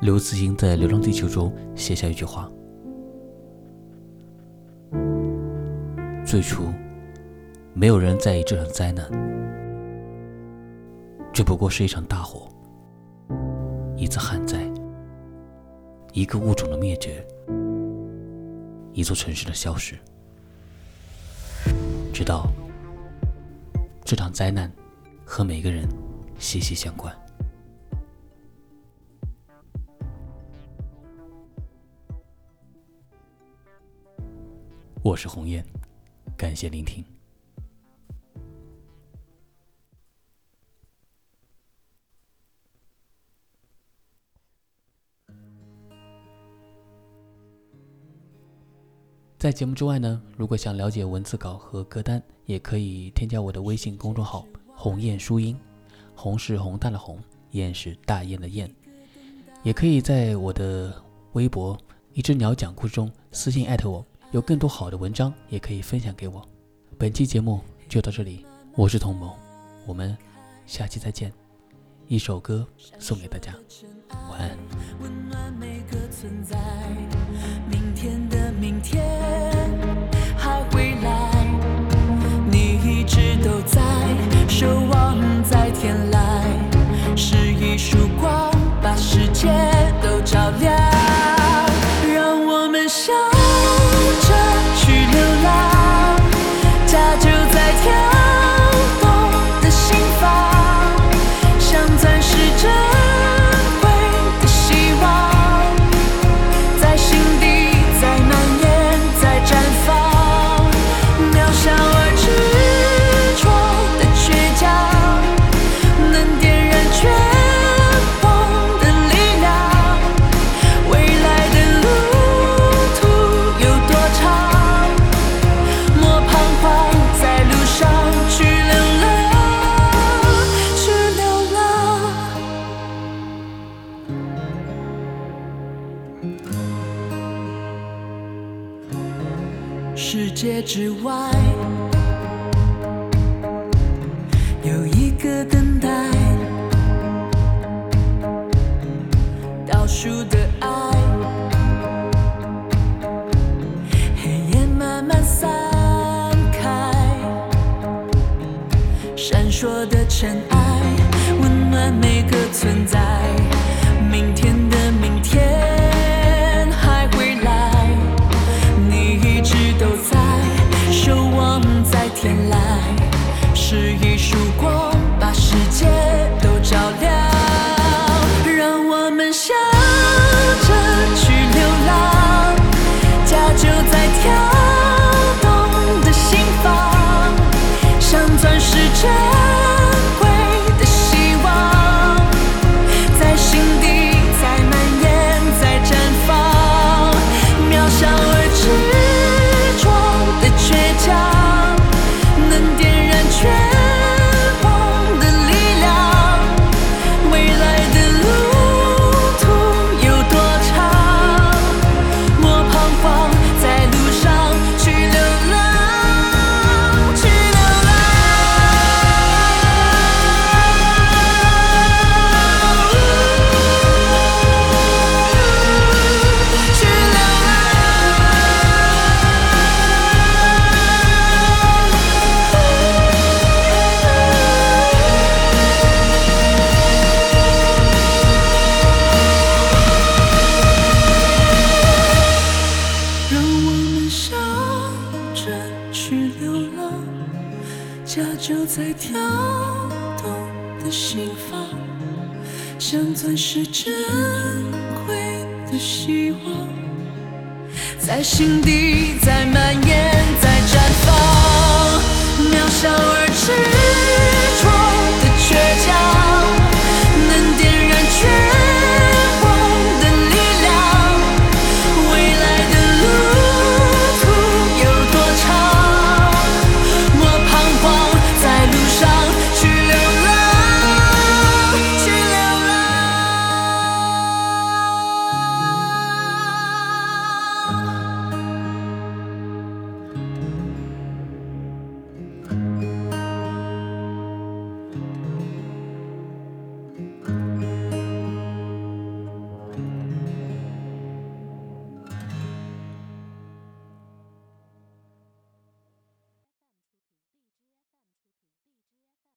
刘慈欣在《流浪地球》中写下一句话：“最初，没有人在意这场灾难，这不过是一场大火，一次旱灾，一个物种的灭绝，一座城市的消失。直到这场灾难和每个人息息相关。”我是红艳，感谢聆听。在节目之外呢，如果想了解文字稿和歌单，也可以添加我的微信公众号“红艳书音”，红是宏大的红，艳是大雁的雁。也可以在我的微博“一只鸟讲故事”中私信艾特我。有更多好的文章也可以分享给我。本期节目就到这里，我是童萌，我们下期再见。一首歌送给大家，晚安。世界之外，有一个等待，倒数的爱，黑夜慢慢散开，闪烁的尘埃，温暖每个存在。明天天来是一束光，把世界都照亮。让我们笑着去流浪，家就在跳动的心房，像钻石珍。跳动的心房，像钻石珍贵的希望，在心底，在蔓延，